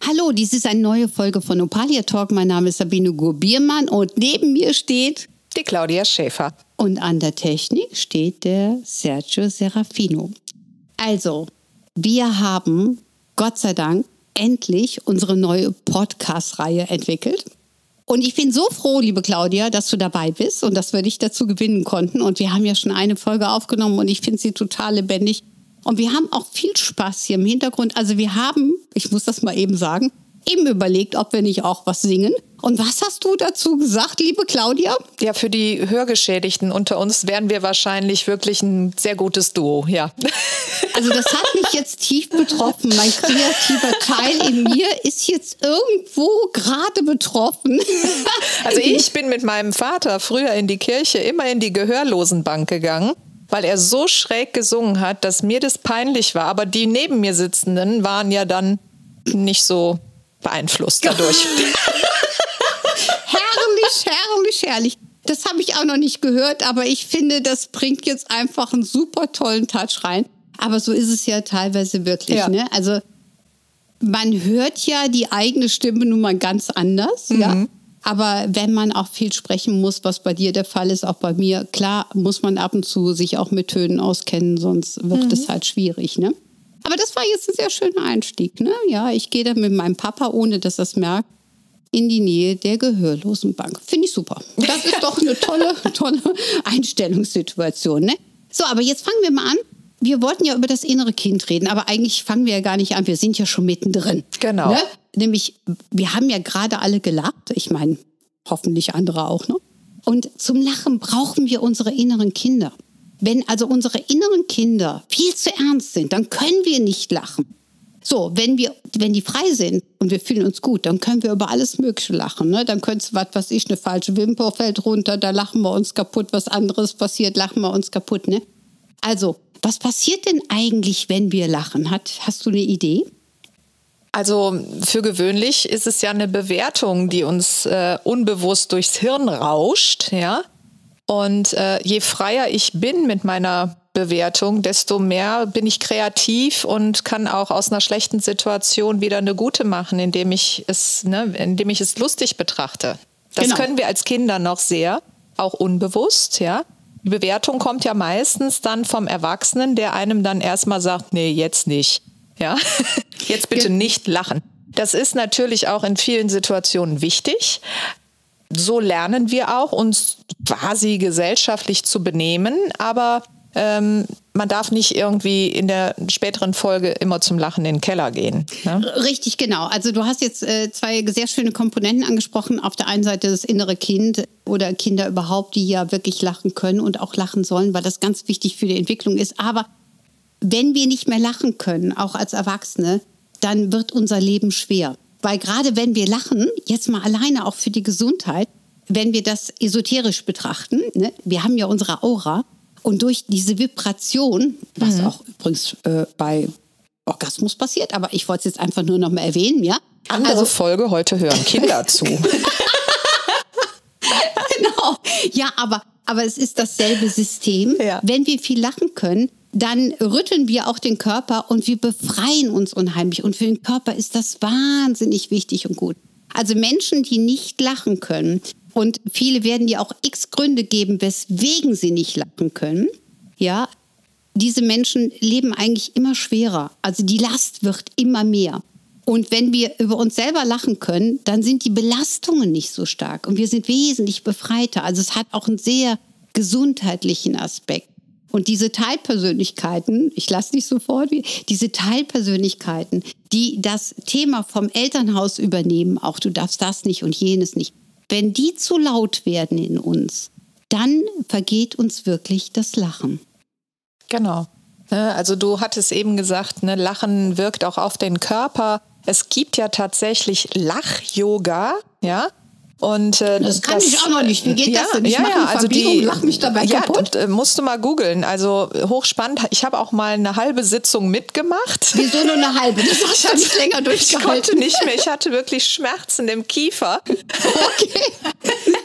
Hallo, dies ist eine neue Folge von Opalia Talk. Mein Name ist Sabine Gurbiermann und neben mir steht die Claudia Schäfer. Und an der Technik steht der Sergio Serafino. Also, wir haben Gott sei Dank endlich unsere neue Podcast-Reihe entwickelt. Und ich bin so froh, liebe Claudia, dass du dabei bist und dass wir dich dazu gewinnen konnten. Und wir haben ja schon eine Folge aufgenommen und ich finde sie total lebendig. Und wir haben auch viel Spaß hier im Hintergrund. Also wir haben, ich muss das mal eben sagen, eben überlegt, ob wir nicht auch was singen. Und was hast du dazu gesagt, liebe Claudia? Ja, für die Hörgeschädigten unter uns wären wir wahrscheinlich wirklich ein sehr gutes Duo, ja. Also das hat mich jetzt tief betroffen. Mein kreativer Teil in mir ist jetzt irgendwo gerade betroffen. Also ich bin mit meinem Vater früher in die Kirche immer in die Gehörlosenbank gegangen weil er so schräg gesungen hat, dass mir das peinlich war. Aber die neben mir sitzenden waren ja dann nicht so beeinflusst dadurch. herrlich, herrlich, herrlich. Das habe ich auch noch nicht gehört, aber ich finde, das bringt jetzt einfach einen super tollen Touch rein. Aber so ist es ja teilweise wirklich. Ja. Ne? Also man hört ja die eigene Stimme nun mal ganz anders. Mhm. Ja? Aber wenn man auch viel sprechen muss, was bei dir der Fall ist, auch bei mir, klar muss man ab und zu sich auch mit Tönen auskennen, sonst wird mhm. es halt schwierig. Ne? Aber das war jetzt ein sehr schöner Einstieg. Ne? Ja, ich gehe dann mit meinem Papa, ohne dass er es merkt, in die Nähe der Gehörlosenbank. Finde ich super. Das ist doch eine tolle, tolle Einstellungssituation. Ne? So, aber jetzt fangen wir mal an. Wir wollten ja über das innere Kind reden, aber eigentlich fangen wir ja gar nicht an. Wir sind ja schon mittendrin. Genau. Ne? Nämlich, wir haben ja gerade alle gelacht. Ich meine, hoffentlich andere auch noch. Und zum Lachen brauchen wir unsere inneren Kinder. Wenn also unsere inneren Kinder viel zu ernst sind, dann können wir nicht lachen. So, wenn wir, wenn die frei sind und wir fühlen uns gut, dann können wir über alles Mögliche lachen. Ne? Dann könnte es, was weiß ich, eine falsche Wimper fällt runter, da lachen wir uns kaputt, was anderes passiert, lachen wir uns kaputt. Ne? Also, was passiert denn eigentlich, wenn wir lachen? Hat, hast du eine Idee? Also für gewöhnlich ist es ja eine Bewertung, die uns äh, unbewusst durchs Hirn rauscht, ja. Und äh, je freier ich bin mit meiner Bewertung, desto mehr bin ich kreativ und kann auch aus einer schlechten Situation wieder eine gute machen, indem ich es, ne, indem ich es lustig betrachte. Das genau. können wir als Kinder noch sehr, auch unbewusst, ja. Die Bewertung kommt ja meistens dann vom Erwachsenen, der einem dann erstmal sagt, nee, jetzt nicht. Ja, jetzt bitte nicht lachen. Das ist natürlich auch in vielen Situationen wichtig. So lernen wir auch, uns quasi gesellschaftlich zu benehmen, aber ähm, man darf nicht irgendwie in der späteren Folge immer zum Lachen in den Keller gehen. Ne? Richtig, genau. Also du hast jetzt äh, zwei sehr schöne Komponenten angesprochen. Auf der einen Seite das innere Kind oder Kinder überhaupt, die ja wirklich lachen können und auch lachen sollen, weil das ganz wichtig für die Entwicklung ist. Aber wenn wir nicht mehr lachen können, auch als Erwachsene, dann wird unser Leben schwer. Weil gerade wenn wir lachen, jetzt mal alleine auch für die Gesundheit, wenn wir das esoterisch betrachten, ne, wir haben ja unsere Aura und durch diese Vibration, was mhm. auch übrigens äh, bei Orgasmus passiert, aber ich wollte es jetzt einfach nur noch mal erwähnen, ja. Andere also, Folge heute hören Kinder zu. genau. Ja, aber, aber es ist dasselbe System. Ja. Wenn wir viel lachen können, dann rütteln wir auch den Körper und wir befreien uns unheimlich. Und für den Körper ist das wahnsinnig wichtig und gut. Also Menschen, die nicht lachen können, und viele werden dir auch x Gründe geben, weswegen sie nicht lachen können, ja, diese Menschen leben eigentlich immer schwerer. Also die Last wird immer mehr. Und wenn wir über uns selber lachen können, dann sind die Belastungen nicht so stark und wir sind wesentlich befreiter. Also es hat auch einen sehr gesundheitlichen Aspekt. Und diese Teilpersönlichkeiten, ich lasse dich sofort, diese Teilpersönlichkeiten, die das Thema vom Elternhaus übernehmen, auch du darfst das nicht und jenes nicht, wenn die zu laut werden in uns, dann vergeht uns wirklich das Lachen. Genau. Ne, also du hattest eben gesagt, ne, Lachen wirkt auch auf den Körper. Es gibt ja tatsächlich Lach-Yoga, ja. Und, äh, das kann das, ich auch noch nicht. Wie geht ja, das denn? Ich ja, mache ja, also die, lach mich dabei ja, kaputt. Ja, musst du mal googeln. Also hochspannend. Ich habe auch mal eine halbe Sitzung mitgemacht. Wieso nur eine halbe? Das hast du nicht länger durchgehalten. Ich konnte nicht mehr. Ich hatte wirklich Schmerzen im Kiefer. Okay.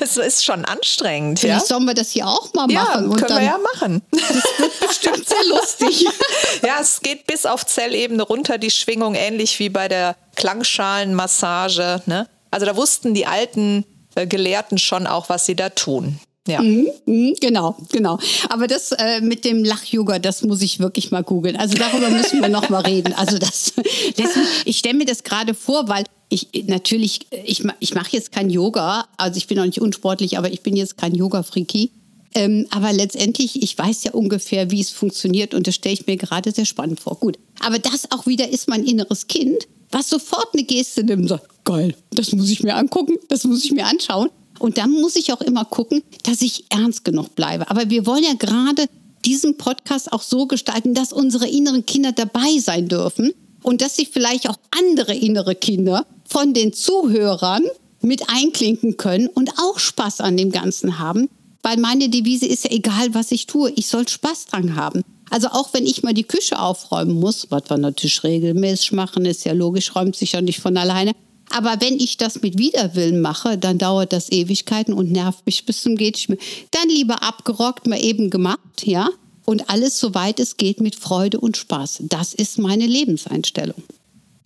Es ist schon anstrengend. Vielleicht ja? sollen wir das hier auch mal machen. Ja, können wir ja machen. Das wird bestimmt sehr lustig. ja, es geht bis auf Zellebene runter, die Schwingung, ähnlich wie bei der Klangschalenmassage. Ne? Also da wussten die alten äh, Gelehrten schon auch, was sie da tun. Ja. Mhm, mhm, genau, genau. Aber das äh, mit dem Lach-Yoga, das muss ich wirklich mal googeln. Also darüber müssen wir noch mal reden. Also das, das ich stelle mir das gerade vor, weil ich natürlich, ich, ich mache jetzt kein Yoga, also ich bin auch nicht unsportlich, aber ich bin jetzt kein Yoga-Freaky. Ähm, aber letztendlich, ich weiß ja ungefähr, wie es funktioniert und das stelle ich mir gerade sehr spannend vor. Gut, aber das auch wieder ist mein inneres Kind, was sofort eine Geste nimmt und geil, das muss ich mir angucken, das muss ich mir anschauen. Und dann muss ich auch immer gucken, dass ich ernst genug bleibe. Aber wir wollen ja gerade diesen Podcast auch so gestalten, dass unsere inneren Kinder dabei sein dürfen und dass sich vielleicht auch andere innere Kinder von den Zuhörern mit einklinken können und auch Spaß an dem Ganzen haben. Weil meine Devise ist ja egal, was ich tue, ich soll Spaß dran haben. Also auch wenn ich mal die Küche aufräumen muss, was wir natürlich regelmäßig machen, ist ja logisch, räumt sich ja nicht von alleine. Aber wenn ich das mit Widerwillen mache, dann dauert das Ewigkeiten und nervt mich bis zum geht Dann lieber abgerockt, mal eben gemacht, ja. Und alles, soweit es geht, mit Freude und Spaß. Das ist meine Lebenseinstellung.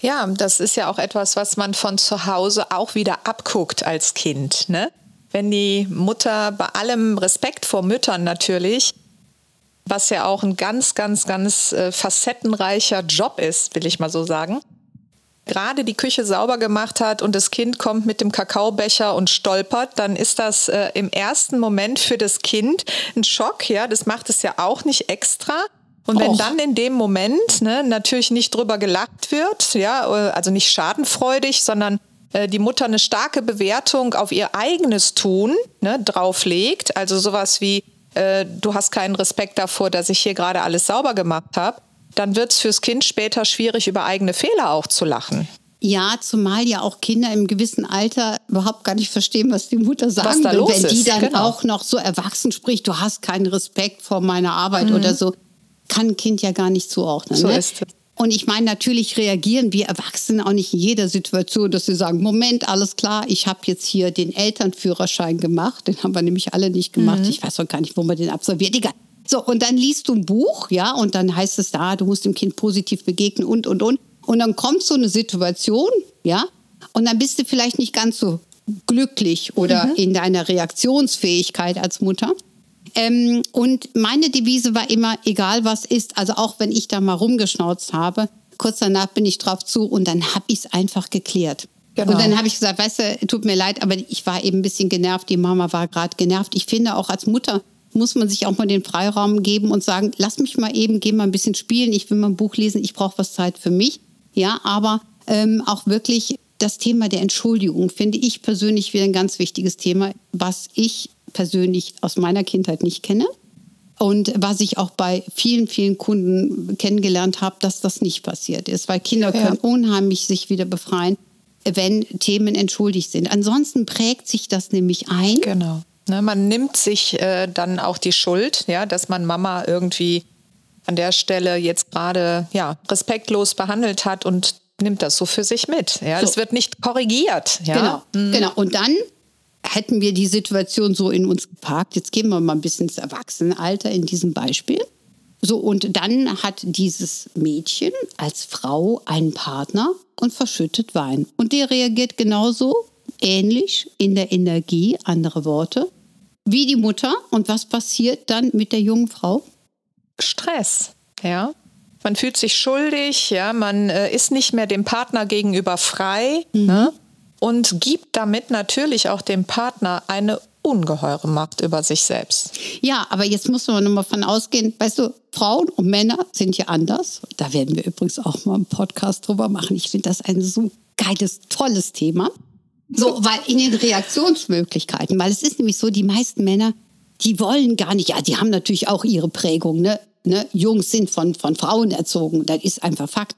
Ja, das ist ja auch etwas, was man von zu Hause auch wieder abguckt als Kind. Ne? Wenn die Mutter bei allem Respekt vor Müttern natürlich, was ja auch ein ganz, ganz, ganz äh, facettenreicher Job ist, will ich mal so sagen, gerade die Küche sauber gemacht hat und das Kind kommt mit dem Kakaobecher und stolpert, dann ist das äh, im ersten Moment für das Kind ein Schock. Ja, das macht es ja auch nicht extra. Und wenn Och. dann in dem Moment ne, natürlich nicht drüber gelacht wird, ja, äh, also nicht schadenfreudig, sondern äh, die Mutter eine starke Bewertung auf ihr eigenes Tun ne, drauflegt, also sowas wie, äh, du hast keinen Respekt davor, dass ich hier gerade alles sauber gemacht habe, dann wird es fürs Kind später schwierig, über eigene Fehler auch zu lachen. Ja, zumal ja auch Kinder im gewissen Alter überhaupt gar nicht verstehen, was die Mutter sagen was da will. Los Wenn die dann genau. auch noch so erwachsen spricht, du hast keinen Respekt vor meiner Arbeit mhm. oder so, kann ein Kind ja gar nicht zuordnen. So ne? ist es. Und ich meine, natürlich reagieren wir Erwachsenen auch nicht in jeder Situation, dass sie sagen, Moment, alles klar, ich habe jetzt hier den Elternführerschein gemacht. Den haben wir nämlich alle nicht gemacht. Mhm. Ich weiß auch gar nicht, wo man den absolviert. Egal. So, und dann liest du ein Buch, ja, und dann heißt es da, du musst dem Kind positiv begegnen und, und, und. Und dann kommt so eine Situation, ja, und dann bist du vielleicht nicht ganz so glücklich oder mhm. in deiner Reaktionsfähigkeit als Mutter. Ähm, und meine Devise war immer, egal was ist, also auch wenn ich da mal rumgeschnauzt habe, kurz danach bin ich drauf zu und dann habe ich es einfach geklärt. Genau. Und dann habe ich gesagt, weißt du, tut mir leid, aber ich war eben ein bisschen genervt, die Mama war gerade genervt. Ich finde auch als Mutter muss man sich auch mal den Freiraum geben und sagen, lass mich mal eben, geh mal ein bisschen spielen, ich will mal ein Buch lesen, ich brauche was Zeit für mich. Ja, aber ähm, auch wirklich das Thema der Entschuldigung finde ich persönlich wieder ein ganz wichtiges Thema, was ich persönlich aus meiner Kindheit nicht kenne. Und was ich auch bei vielen, vielen Kunden kennengelernt habe, dass das nicht passiert ist, weil Kinder ja. können unheimlich sich wieder befreien, wenn Themen entschuldigt sind. Ansonsten prägt sich das nämlich ein. Genau. Ne, man nimmt sich äh, dann auch die Schuld, ja, dass man Mama irgendwie an der Stelle jetzt gerade ja, respektlos behandelt hat und nimmt das so für sich mit. Ja, so. Das wird nicht korrigiert. Ja? Genau, mhm. genau. Und dann hätten wir die Situation so in uns geparkt. Jetzt gehen wir mal ein bisschen ins Erwachsenenalter in diesem Beispiel. So, und dann hat dieses Mädchen als Frau einen Partner und verschüttet Wein. Und der reagiert genauso ähnlich in der Energie, andere Worte, wie die Mutter. Und was passiert dann mit der jungen Frau? Stress, ja. Man fühlt sich schuldig, ja, man äh, ist nicht mehr dem Partner gegenüber frei mhm. ne? und gibt damit natürlich auch dem Partner eine ungeheure Macht über sich selbst. Ja, aber jetzt muss man nochmal von ausgehen, weißt du, Frauen und Männer sind ja anders. Da werden wir übrigens auch mal einen Podcast drüber machen. Ich finde das ein so geiles, tolles Thema. So, weil in den Reaktionsmöglichkeiten, weil es ist nämlich so, die meisten Männer, die wollen gar nicht, ja, die haben natürlich auch ihre Prägung, ne? ne? Jungs sind von, von Frauen erzogen, das ist einfach Fakt.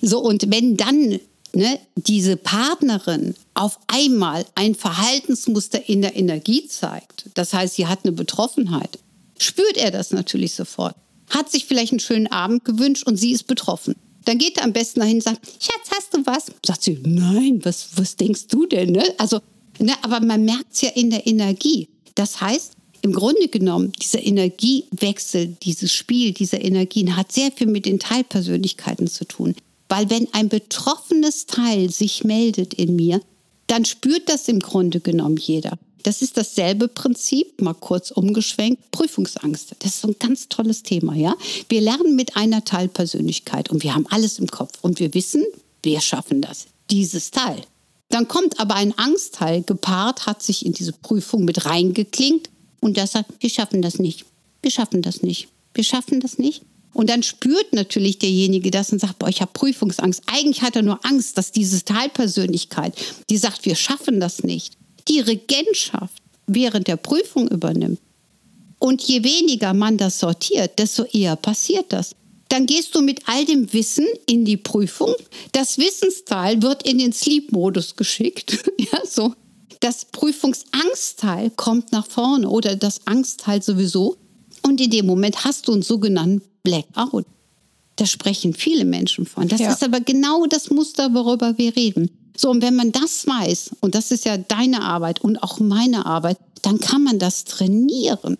So, und wenn dann ne, diese Partnerin auf einmal ein Verhaltensmuster in der Energie zeigt, das heißt, sie hat eine Betroffenheit, spürt er das natürlich sofort. Hat sich vielleicht einen schönen Abend gewünscht und sie ist betroffen. Dann geht er am besten dahin und sagt, Schatz, hast du was? Sagt sie, nein, was, was denkst du denn? Ne? Also, ne, aber man merkt es ja in der Energie. Das heißt, im Grunde genommen, dieser Energiewechsel, dieses Spiel dieser Energien hat sehr viel mit den Teilpersönlichkeiten zu tun. Weil wenn ein betroffenes Teil sich meldet in mir, dann spürt das im Grunde genommen jeder. Das ist dasselbe Prinzip, mal kurz umgeschwenkt, Prüfungsangst. Das ist so ein ganz tolles Thema, ja. Wir lernen mit einer Teilpersönlichkeit und wir haben alles im Kopf und wir wissen, wir schaffen das, dieses Teil. Dann kommt aber ein Angstteil gepaart, hat sich in diese Prüfung mit reingeklinkt und das sagt, wir schaffen das nicht. Wir schaffen das nicht. Wir schaffen das nicht. Und dann spürt natürlich derjenige das und sagt, boah, ich habe Prüfungsangst. Eigentlich hat er nur Angst, dass diese Teilpersönlichkeit, die sagt, wir schaffen das nicht, die Regentschaft während der Prüfung übernimmt. Und je weniger man das sortiert, desto eher passiert das. Dann gehst du mit all dem Wissen in die Prüfung. Das Wissensteil wird in den Sleep-Modus geschickt. ja, so. Das Prüfungsangshteil kommt nach vorne oder das Angstteil sowieso. Und in dem Moment hast du einen sogenannten Blackout. Da sprechen viele Menschen von. Das ja. ist aber genau das Muster, worüber wir reden. So, und wenn man das weiß, und das ist ja deine Arbeit und auch meine Arbeit, dann kann man das trainieren.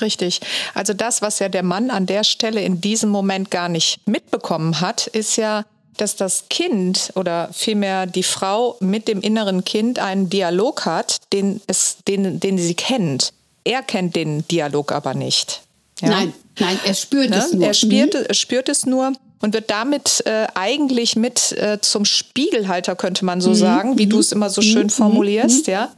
Richtig. Also das, was ja der Mann an der Stelle in diesem Moment gar nicht mitbekommen hat, ist ja, dass das Kind oder vielmehr die Frau mit dem inneren Kind einen Dialog hat, den, es, den, den sie kennt. Er kennt den Dialog aber nicht. Ja? Nein, nein, er spürt ne? es nur. Er spürt, mhm. spürt es nur und wird damit äh, eigentlich mit äh, zum Spiegelhalter, könnte man so mhm. sagen, wie mhm. du es immer so schön mhm. formulierst, mhm. ja.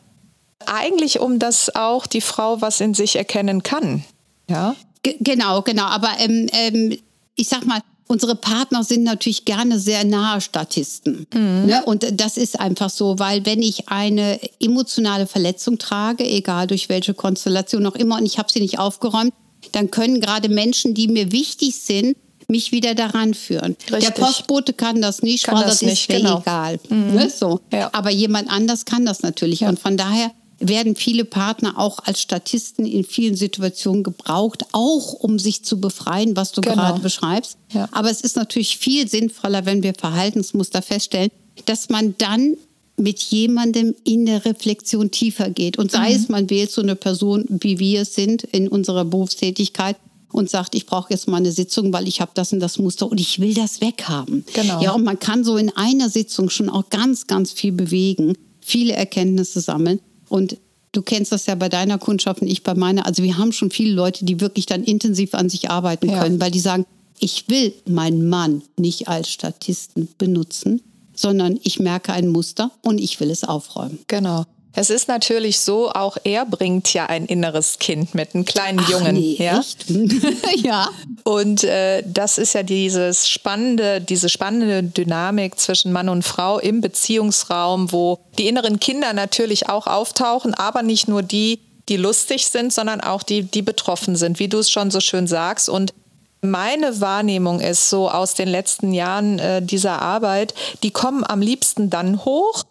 Eigentlich, um dass auch die Frau was in sich erkennen kann. Ja. G genau, genau. Aber ähm, ähm, ich sag mal, unsere Partner sind natürlich gerne sehr nahe Statisten. Mhm. Ne? Und das ist einfach so, weil wenn ich eine emotionale Verletzung trage, egal durch welche Konstellation auch immer, und ich habe sie nicht aufgeräumt, dann können gerade Menschen, die mir wichtig sind, mich wieder daran führen. Richtig. Der Postbote kann das nicht, kann weil das, das ist mir genau. egal. Mhm. Ne? So. Ja. Aber jemand anders kann das natürlich. Ja. Und von daher werden viele Partner auch als Statisten in vielen Situationen gebraucht, auch um sich zu befreien, was du genau. gerade beschreibst. Ja. Aber es ist natürlich viel sinnvoller, wenn wir Verhaltensmuster feststellen, dass man dann mit jemandem in der Reflexion tiefer geht. Und sei mhm. es, man wählt so eine Person, wie wir es sind in unserer Berufstätigkeit und sagt, ich brauche jetzt mal eine Sitzung, weil ich habe das und das Muster und ich will das weghaben. Genau. Ja, und man kann so in einer Sitzung schon auch ganz, ganz viel bewegen, viele Erkenntnisse sammeln. Und du kennst das ja bei deiner Kundschaft und ich bei meiner. Also wir haben schon viele Leute, die wirklich dann intensiv an sich arbeiten können, ja. weil die sagen, ich will meinen Mann nicht als Statisten benutzen, sondern ich merke ein Muster und ich will es aufräumen. Genau. Es ist natürlich so, auch er bringt ja ein inneres Kind mit, einen kleinen Ach, Jungen. Nee, ja? Ja. Und äh, das ist ja dieses spannende, diese spannende Dynamik zwischen Mann und Frau im Beziehungsraum, wo die inneren Kinder natürlich auch auftauchen, aber nicht nur die, die lustig sind, sondern auch die, die betroffen sind, wie du es schon so schön sagst. Und meine Wahrnehmung ist so aus den letzten Jahren äh, dieser Arbeit, die kommen am liebsten dann hoch,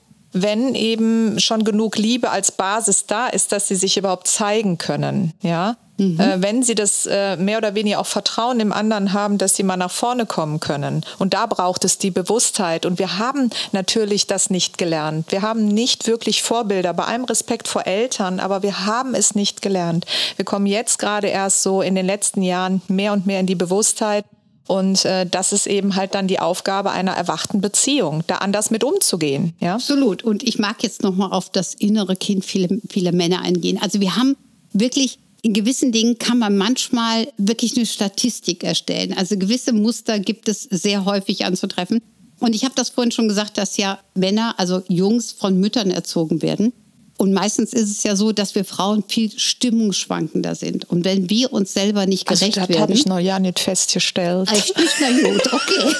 wenn eben schon genug Liebe als Basis da ist, dass sie sich überhaupt zeigen können, ja. Mhm. Äh, wenn sie das äh, mehr oder weniger auch Vertrauen im anderen haben, dass sie mal nach vorne kommen können. Und da braucht es die Bewusstheit. Und wir haben natürlich das nicht gelernt. Wir haben nicht wirklich Vorbilder, bei allem Respekt vor Eltern, aber wir haben es nicht gelernt. Wir kommen jetzt gerade erst so in den letzten Jahren mehr und mehr in die Bewusstheit, und äh, das ist eben halt dann die Aufgabe einer erwachten Beziehung, da anders mit umzugehen. Ja? Absolut. Und ich mag jetzt nochmal auf das innere Kind vieler viele Männer eingehen. Also wir haben wirklich in gewissen Dingen kann man manchmal wirklich eine Statistik erstellen. Also gewisse Muster gibt es sehr häufig anzutreffen. Und ich habe das vorhin schon gesagt, dass ja Männer, also Jungs von Müttern erzogen werden. Und meistens ist es ja so, dass wir Frauen viel stimmungsschwankender sind. Und wenn wir uns selber nicht also gerecht das werden. Das habe ich noch ja nicht festgestellt. Nicht? Na gut, okay.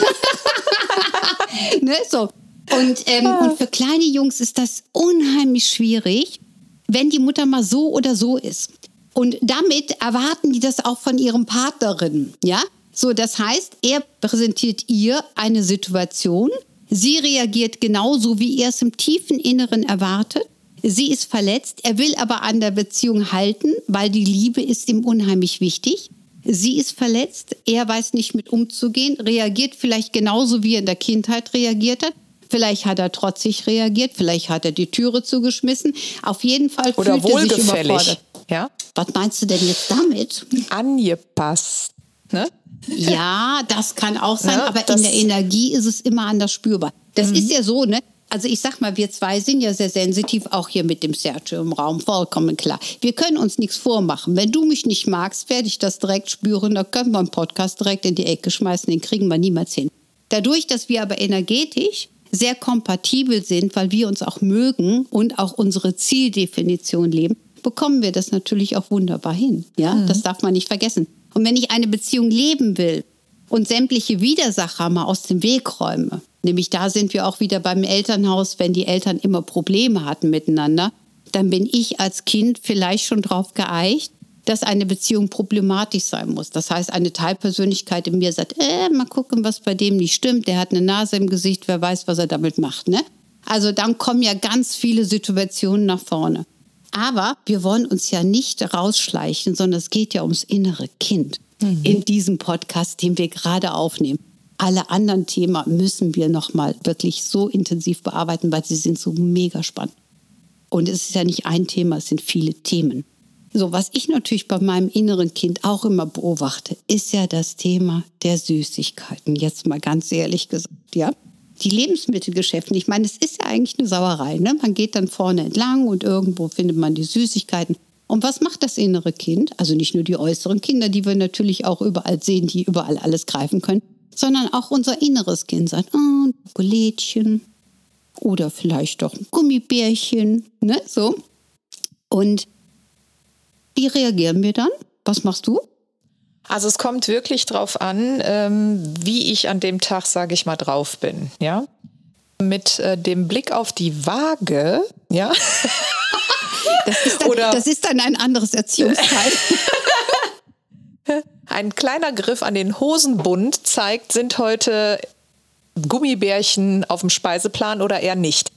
ne, so. Und, ähm, ah. und für kleine Jungs ist das unheimlich schwierig, wenn die Mutter mal so oder so ist. Und damit erwarten die das auch von ihrem Partnerin, ja? So, das heißt, er präsentiert ihr eine Situation Sie reagiert genauso, wie er es im tiefen Inneren erwartet. Sie ist verletzt, er will aber an der Beziehung halten, weil die Liebe ist ihm unheimlich wichtig. Sie ist verletzt, er weiß nicht mit umzugehen, reagiert vielleicht genauso, wie er in der Kindheit reagiert hat. Vielleicht hat er trotzig reagiert, vielleicht hat er die Türe zugeschmissen. Auf jeden Fall Oder fühlt er sich überfordert. Ja? Was meinst du denn jetzt damit? Angepasst. Ne? Ja, das kann auch sein, Ja, aber in der Energie ist es immer anders spürbar. Das ist ja so, ne? Also ich sag mal, wir zwei sind ja sehr sensitiv, auch hier mit dem Sergio im Raum, vollkommen klar. Wir können uns nichts vormachen. Wenn du mich nicht magst, werde ich das direkt spüren. Da können wir einen Podcast direkt in die Ecke schmeißen, den kriegen wir niemals hin. Dadurch, dass wir aber energetisch sehr kompatibel sind, weil wir uns auch mögen und auch unsere Zieldefinition leben, bekommen wir das natürlich auch wunderbar hin. Ja, das darf man nicht vergessen. Und wenn ich eine Beziehung leben will und sämtliche Widersacher mal aus dem Weg räume, nämlich da sind wir auch wieder beim Elternhaus, wenn die Eltern immer Probleme hatten miteinander, dann bin ich als Kind vielleicht schon drauf geeicht, dass eine Beziehung problematisch sein muss. Das heißt, eine Teilpersönlichkeit in mir sagt, äh, mal gucken, was bei dem nicht stimmt. Der hat eine Nase im Gesicht, wer weiß, was er damit macht. Ne? Also dann kommen ja ganz viele Situationen nach vorne. Aber wir wollen uns ja nicht rausschleichen, sondern es geht ja ums innere Kind in diesem Podcast, den wir gerade aufnehmen. Alle anderen Themen müssen wir noch mal wirklich so intensiv bearbeiten, weil sie sind so mega spannend. Und es ist ja nicht ein Thema, es sind viele Themen. So, was ich natürlich bei meinem inneren Kind auch immer beobachte, ist ja das Thema der Süßigkeiten. Jetzt mal ganz ehrlich gesagt, ja. Die Lebensmittelgeschäfte, ich meine, es ist ja eigentlich eine Sauerei. Ne? Man geht dann vorne entlang und irgendwo findet man die Süßigkeiten. Und was macht das innere Kind? Also nicht nur die äußeren Kinder, die wir natürlich auch überall sehen, die überall alles greifen können, sondern auch unser inneres Kind sagt, oh, ein Schokolädchen oder vielleicht doch ein Gummibärchen, ne, so. Und wie reagieren wir dann? Was machst du? Also es kommt wirklich drauf an, ähm, wie ich an dem Tag, sage ich mal, drauf bin. Ja, mit äh, dem Blick auf die Waage, ja, Das ist dann, Oder- das ist dann ein anderes Erziehungsteil. ein kleiner Griff an den Hosenbund zeigt, sind heute Gummibärchen auf dem Speiseplan oder eher nicht.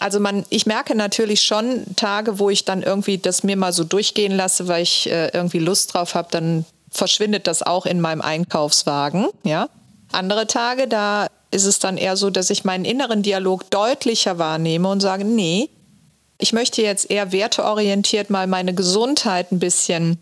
Also man, ich merke natürlich schon Tage, wo ich dann irgendwie das mir mal so durchgehen lasse, weil ich äh, irgendwie Lust drauf habe, dann verschwindet das auch in meinem Einkaufswagen. Ja. Andere Tage, da ist es dann eher so, dass ich meinen inneren Dialog deutlicher wahrnehme und sage, nee, ich möchte jetzt eher werteorientiert mal meine Gesundheit ein bisschen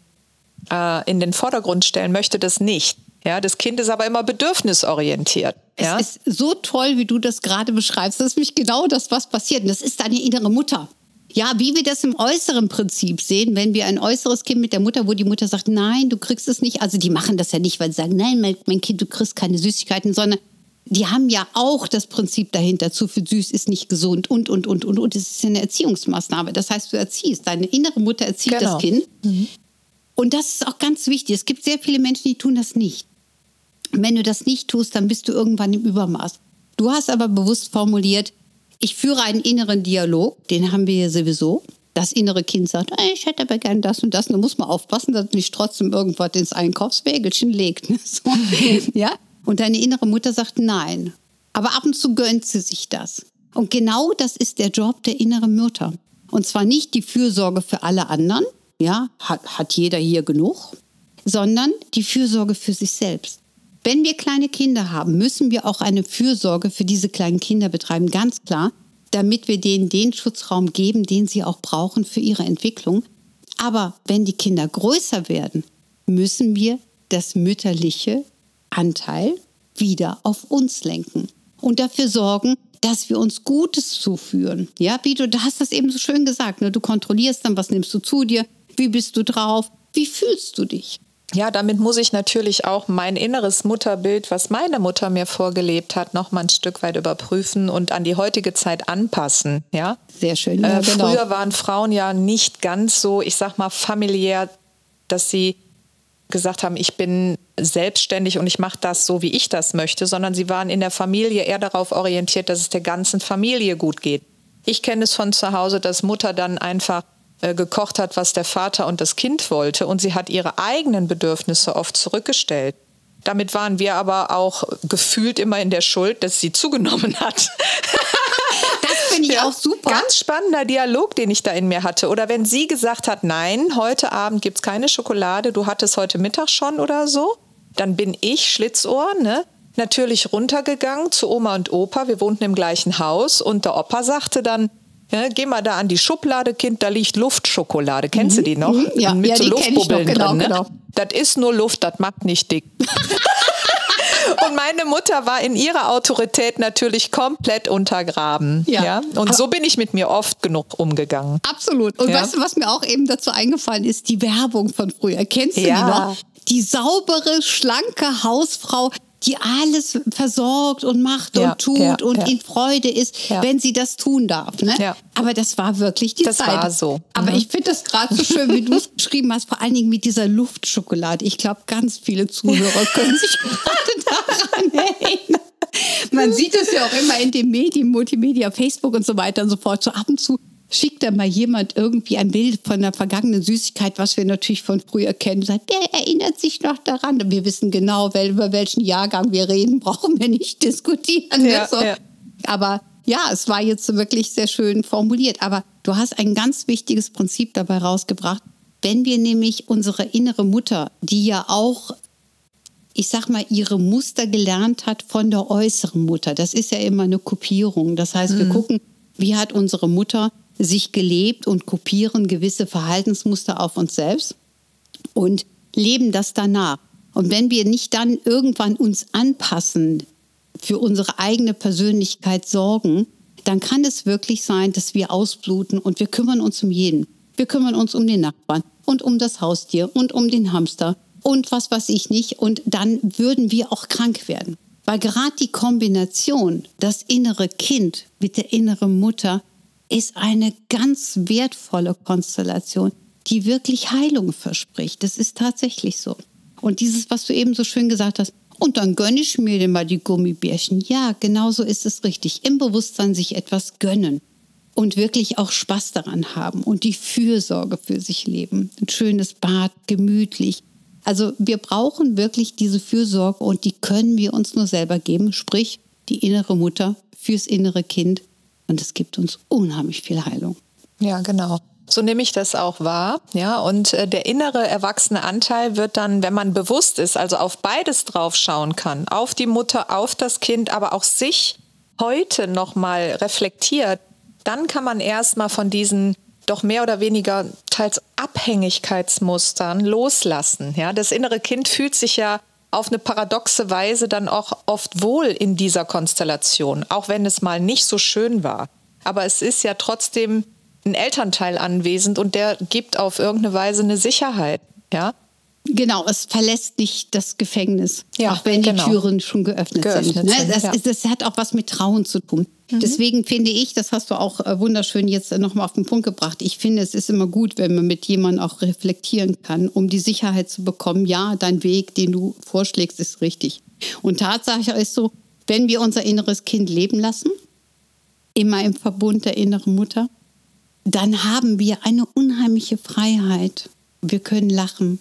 äh, in den Vordergrund stellen, möchte das nicht. Ja, das Kind ist aber immer bedürfnisorientiert. Ja? Es ist so toll, wie du das gerade beschreibst. Das ist nämlich genau das, was passiert. Und das ist deine innere Mutter. Ja, wie wir das im äußeren Prinzip sehen, wenn wir ein äußeres Kind mit der Mutter, wo die Mutter sagt, nein, du kriegst es nicht. Also die machen das ja nicht, weil sie sagen, nein, mein, mein Kind, du kriegst keine Süßigkeiten, sondern die haben ja auch das Prinzip dahinter, zu viel süß ist nicht gesund und, und, und, und, und. Das ist eine Erziehungsmaßnahme. Das heißt, du erziehst, deine innere Mutter erzieht Genau. das Kind. Und das ist auch ganz wichtig. Es gibt sehr viele Menschen, die tun das nicht. Und wenn du das nicht tust, dann bist du irgendwann im Übermaß. Du hast aber bewusst formuliert, ich führe einen inneren Dialog, den haben wir ja sowieso. Das innere Kind sagt, "Ey, ich hätte aber gern das und das. Und da muss man aufpassen, dass nicht trotzdem irgendwas ins Einkaufswägelchen legt. ne? So. ja? Und deine innere Mutter sagt nein. Aber ab und zu gönnt sie sich das. Und genau das ist der Job der inneren Mutter. Und zwar nicht die Fürsorge für alle anderen, ja, hat, hat jeder hier genug, sondern die Fürsorge für sich selbst. Wenn wir kleine Kinder haben, müssen wir auch eine Fürsorge für diese kleinen Kinder betreiben, ganz klar, damit wir denen den Schutzraum geben, den sie auch brauchen für ihre Entwicklung. Aber wenn die Kinder größer werden, müssen wir das mütterliche Anteil wieder auf uns lenken und dafür sorgen, dass wir uns Gutes zuführen. Ja, wie du, du hast das eben so schön gesagt, ne? du kontrollierst dann, was nimmst du zu dir, wie bist du drauf, wie fühlst du dich? Ja, damit muss ich natürlich auch mein inneres Mutterbild, was meine Mutter mir vorgelebt hat, noch mal ein Stück weit überprüfen und an die heutige Zeit anpassen. Ja, Sehr schön. Ja, äh, genau. Früher waren Frauen ja nicht ganz so, ich sag mal, familiär, dass sie gesagt haben, ich bin selbstständig und ich mache das so, wie ich das möchte, sondern sie waren in der Familie eher darauf orientiert, dass es der ganzen Familie gut geht. Ich kenne es von zu Hause, dass Mutter dann einfach äh, gekocht hat, was der Vater und das Kind wollte und sie hat ihre eigenen Bedürfnisse oft zurückgestellt. Damit waren wir aber auch gefühlt immer in der Schuld, dass sie zugenommen hat. Das finde ich ja, auch super. Ganz spannender Dialog, den ich da in mir hatte. Oder wenn sie gesagt hat, nein, heute Abend gibt es keine Schokolade, du hattest heute Mittag schon oder so, dann bin ich Schlitzohr, ne? Natürlich runtergegangen zu Oma und Opa. Wir wohnten im gleichen Haus und der Opa sagte dann, ja, geh mal da an die Schublade, Kind, da liegt Luftschokolade. Kennst mhm. du die noch? Mhm. Ja, Mit ja, so Luftbubbeln genau, drin. Ne? Genau. Das ist nur Luft, das macht nicht dick. Und meine Mutter war in ihrer Autorität natürlich komplett untergraben. Ja. ja? Und so bin ich mit mir oft genug umgegangen. Absolut. Und ja. weißt du, was mir auch eben dazu eingefallen ist? Die Werbung von früher. Kennst du ja. die noch? Die saubere, schlanke Hausfrau, die alles versorgt und macht ja, und tut ja, und ja. in Freude ist, wenn sie das tun darf. Ne? Aber das war wirklich die das Zeit. Das war so. Aber mhm. ich finde das gerade so schön, wie du es geschrieben hast, vor allen Dingen mit dieser Luftschokolade. Ich glaube, ganz viele Zuhörer können sich gerade daran erinnern. Man sieht es ja auch immer in den Medien, Multimedia, Facebook und so weiter und so fort. So ab und zu schickt da mal jemand irgendwie ein Bild von einer vergangenen Süßigkeit, was wir natürlich von früher kennen, sagt, der erinnert sich noch daran. Und wir wissen genau, über welchen Jahrgang wir reden, brauchen wir nicht diskutieren. Ja, so. ja. Aber ja, es war jetzt wirklich sehr schön formuliert. Aber du hast ein ganz wichtiges Prinzip dabei rausgebracht. Wenn wir nämlich unsere innere Mutter, die ja auch ich sag mal, ihre Muster gelernt hat von der äußeren Mutter. Das ist ja immer eine Kopierung. Das heißt, wir mhm. gucken, wie hat unsere Mutter sich gelebt und kopieren gewisse Verhaltensmuster auf uns selbst und leben das danach. Und wenn wir nicht dann irgendwann uns anpassen, für unsere eigene Persönlichkeit sorgen, dann kann es wirklich sein, dass wir ausbluten und wir kümmern uns um jeden. Wir kümmern uns um den Nachbarn und um das Haustier und um den Hamster und was weiß ich nicht. Und dann würden wir auch krank werden. Weil gerade die Kombination, das innere Kind mit der inneren Mutter, ist eine ganz wertvolle Konstellation, die wirklich Heilung verspricht. Das ist tatsächlich so. Und dieses, was du eben so schön gesagt hast, und dann gönne ich mir denn mal die Gummibärchen. Ja, genau so ist es richtig. Im Bewusstsein sich etwas gönnen und wirklich auch Spaß daran haben und die Fürsorge für sich leben. Ein schönes Bad, gemütlich. Also wir brauchen wirklich diese Fürsorge und die können wir uns nur selber geben, sprich die innere Mutter fürs innere Kind und es gibt uns unheimlich viel Heilung. Ja, genau. So nehme ich das auch wahr. Ja, und äh, der innere erwachsene Anteil wird dann, wenn man bewusst ist, also auf beides drauf schauen kann, auf die Mutter, auf das Kind, aber auch sich heute nochmal reflektiert, dann kann man erstmal von diesen doch mehr oder weniger teils Abhängigkeitsmustern loslassen. Ja, das innere Kind fühlt sich ja auf eine paradoxe Weise dann auch oft wohl in dieser Konstellation, auch wenn es mal nicht so schön war. Aber es ist ja trotzdem ein Elternteil anwesend und der gibt auf irgendeine Weise eine Sicherheit. Ja, Genau, es verlässt nicht das Gefängnis, ja, auch wenn genau. die Türen schon geöffnet, geöffnet sind. Ne? sind das, ja. ist, das, hat auch was mit Trauen zu tun. Mhm. Deswegen finde ich, das hast du auch äh, wunderschön jetzt nochmal auf den Punkt gebracht. Ich finde, es ist immer gut, wenn man mit jemandem auch reflektieren kann, um die Sicherheit zu bekommen, ja, dein Weg, den du vorschlägst, ist richtig. Und Tatsache ist so, wenn wir unser inneres Kind leben lassen, immer im Verbund der inneren Mutter, dann haben wir eine unheimliche Freiheit. Wir können lachen,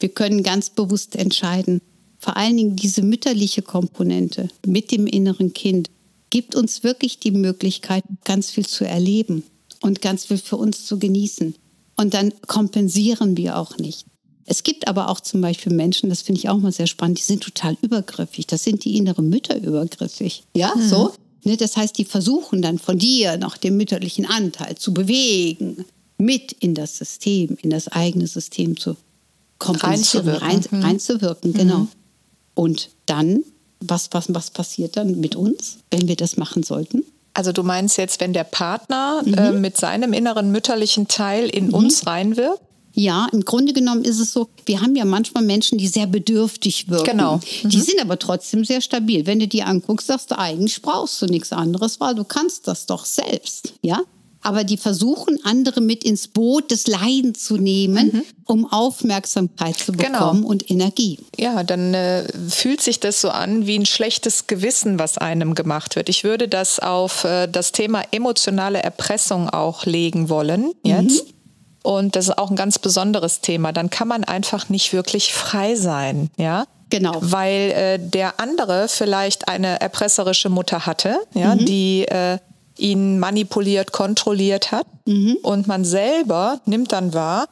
wir können ganz bewusst entscheiden. Vor allen Dingen diese mütterliche Komponente mit dem inneren Kind gibt uns wirklich die Möglichkeit, ganz viel zu erleben und ganz viel für uns zu genießen. Und dann kompensieren wir auch nicht. Es gibt aber auch zum Beispiel Menschen, das finde ich auch mal sehr spannend, die sind total übergriffig. Das sind die inneren Mütter übergriffig. Ja, mhm. so. Ne, das heißt, die versuchen dann von dir noch den mütterlichen Anteil zu bewegen, mit in das System, in das eigene System zu reinzuwirken, rein, mhm. reinzuwirken genau. Mhm. Und dann, was, was, was passiert dann mit uns, wenn wir das machen sollten? Also du meinst jetzt, wenn der Partner mhm. äh, mit seinem inneren mütterlichen Teil in mhm. uns reinwirkt? Ja, im Grunde genommen ist es so, wir haben ja manchmal Menschen, die sehr bedürftig wirken. Genau. Mhm. Die sind aber trotzdem sehr stabil. Wenn du die anguckst, sagst du, eigentlich brauchst du nichts anderes, weil du kannst das doch selbst. Ja? Aber die versuchen, andere mit ins Boot des Leidens zu nehmen, mhm. um Aufmerksamkeit zu genau. bekommen genau. und Energie. Ja, dann äh, fühlt sich das so an wie ein schlechtes Gewissen, was einem gemacht wird. Ich würde das auf äh, das Thema emotionale Erpressung auch legen wollen jetzt. Mhm. und das ist auch ein ganz besonderes Thema, dann kann man einfach nicht wirklich frei sein, ja. Genau. Weil äh, der andere vielleicht eine erpresserische Mutter hatte, ja, mhm. die äh, ihn manipuliert, kontrolliert hat. Mhm. Und man selber nimmt dann wahr,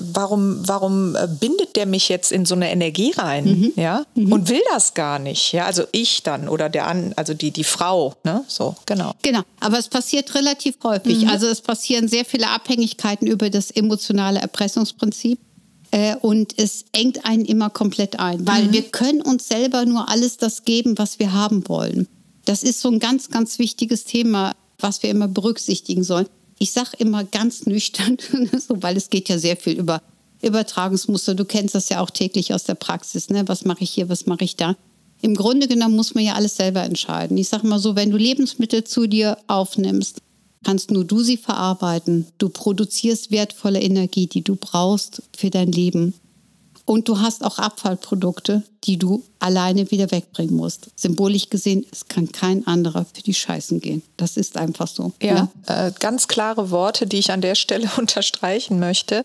warum, warum äh, bindet der mich jetzt in so eine Energie rein, mhm. ja, mhm. und will das gar nicht, ja, also ich dann oder der an, also die, die Frau, ne, so, genau. Genau, aber es passiert relativ häufig, mhm. also es passieren sehr viele Abhängigkeiten über das emotionale Erpressungsprinzip äh, und es engt einen immer komplett ein, weil mhm. wir können uns selber nur alles das geben, was wir haben wollen. Das ist so ein ganz, ganz wichtiges Thema, was wir immer berücksichtigen sollen ich sage immer ganz nüchtern, weil es geht ja sehr viel über Übertragungsmuster. Du kennst das ja auch täglich aus der Praxis. Ne? Was mache ich hier, was mache ich da? Im Grunde genommen muss man ja alles selber entscheiden. Ich sage mal so, wenn du Lebensmittel zu dir aufnimmst, kannst nur du sie verarbeiten. Du produzierst wertvolle Energie, die du brauchst für dein Leben. Und du hast auch Abfallprodukte, die du alleine wieder wegbringen musst. Symbolisch gesehen, es kann kein anderer für die Scheißen gehen. Das ist einfach so. Ja, ja? Äh, ganz klare Worte, die ich an der Stelle unterstreichen möchte.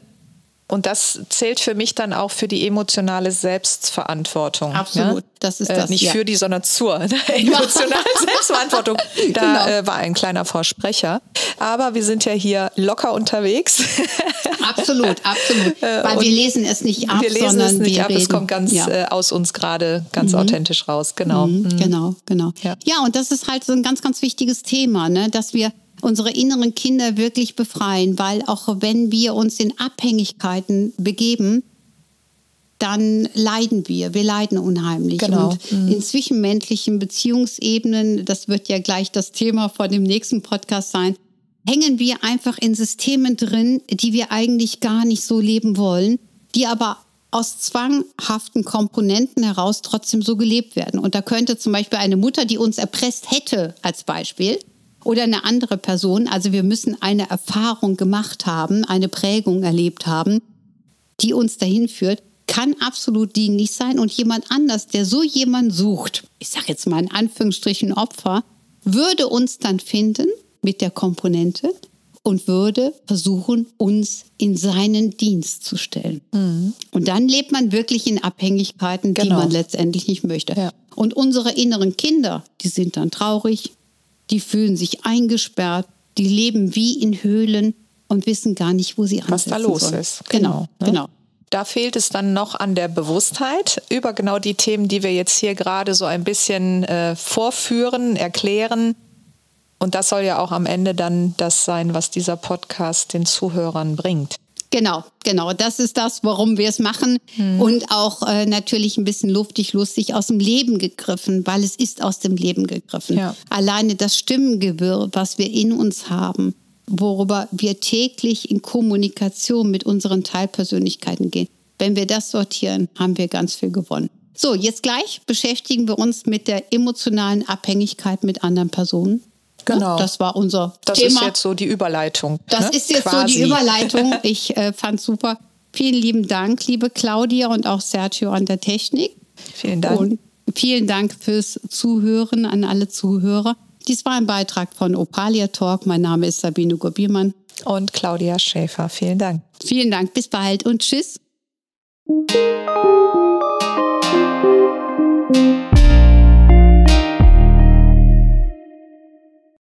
Und das zählt für mich dann auch für die emotionale Selbstverantwortung. Absolut, ja? das ist äh, das. Äh, nicht ja. für die, sondern zur emotionalen Selbstverantwortung. Da genau. äh, war ein kleiner Vorsprecher. Aber wir sind ja hier locker unterwegs. Absolut, absolut. Äh, Weil wir lesen es nicht ab, wir lesen sondern es nicht ab. Reden. Es kommt ganz ja. Äh, aus uns gerade ganz mhm. authentisch raus. Genau. Mhm. Mhm. Genau, genau. Ja. ja, und das ist halt so ein ganz, ganz wichtiges Thema, ne? dass wir unsere inneren Kinder wirklich befreien, weil auch wenn wir uns in Abhängigkeiten begeben, dann leiden wir. Wir leiden unheimlich. Genau. Und mhm. in zwischenmenschlichen Beziehungsebenen, das wird ja gleich das Thema von dem nächsten Podcast sein, hängen wir einfach in Systemen drin, die wir eigentlich gar nicht so leben wollen, die aber aus zwanghaften Komponenten heraus trotzdem so gelebt werden. Und da könnte zum Beispiel eine Mutter, die uns erpresst hätte, als Beispiel, oder eine andere Person. Also wir müssen eine Erfahrung gemacht haben, eine Prägung erlebt haben, die uns dahin führt, kann absolut dienlich sein und jemand anders, der so jemand sucht, ich sage jetzt mal in Anführungsstrichen Opfer, würde uns dann finden mit der Komponente und würde versuchen, uns in seinen Dienst zu stellen. Mhm. Und dann lebt man wirklich in Abhängigkeiten, genau. die man letztendlich nicht möchte. Ja. Und unsere inneren Kinder, die sind dann traurig, die fühlen sich eingesperrt, die leben wie in Höhlen und wissen gar nicht, wo sie ansetzen Was da los sollen. ist. Genau, genau. Ne? genau. Da fehlt es dann noch an der Bewusstheit über genau die Themen, die wir jetzt hier gerade so ein bisschen äh, vorführen, erklären. Und das soll ja auch am Ende dann das sein, was dieser Podcast den Zuhörern bringt. Genau, genau. Das ist das, warum wir es machen. Mhm. Und auch äh, natürlich ein bisschen luftig, lustig aus dem Leben gegriffen, weil es ist aus dem Leben gegriffen. Ja. Alleine das Stimmengewirr, was wir in uns haben, worüber wir täglich in Kommunikation mit unseren Teilpersönlichkeiten gehen. Wenn wir das sortieren, haben wir ganz viel gewonnen. So, jetzt gleich beschäftigen wir uns mit der emotionalen Abhängigkeit mit anderen Personen. Genau. Das war unser das Thema. Das ist jetzt so die Überleitung. Das ne? ist jetzt Quasi. so die Überleitung. Ich äh, fand super. Vielen lieben Dank, liebe Claudia und auch Sergio an der Technik. Vielen Dank. Und vielen Dank fürs Zuhören an alle Zuhörer. Dies war ein Beitrag von Opalia Talk. Mein Name ist Sabine Gurbiermann. Und Claudia Schäfer. Vielen Dank. Vielen Dank. Bis bald und tschüss.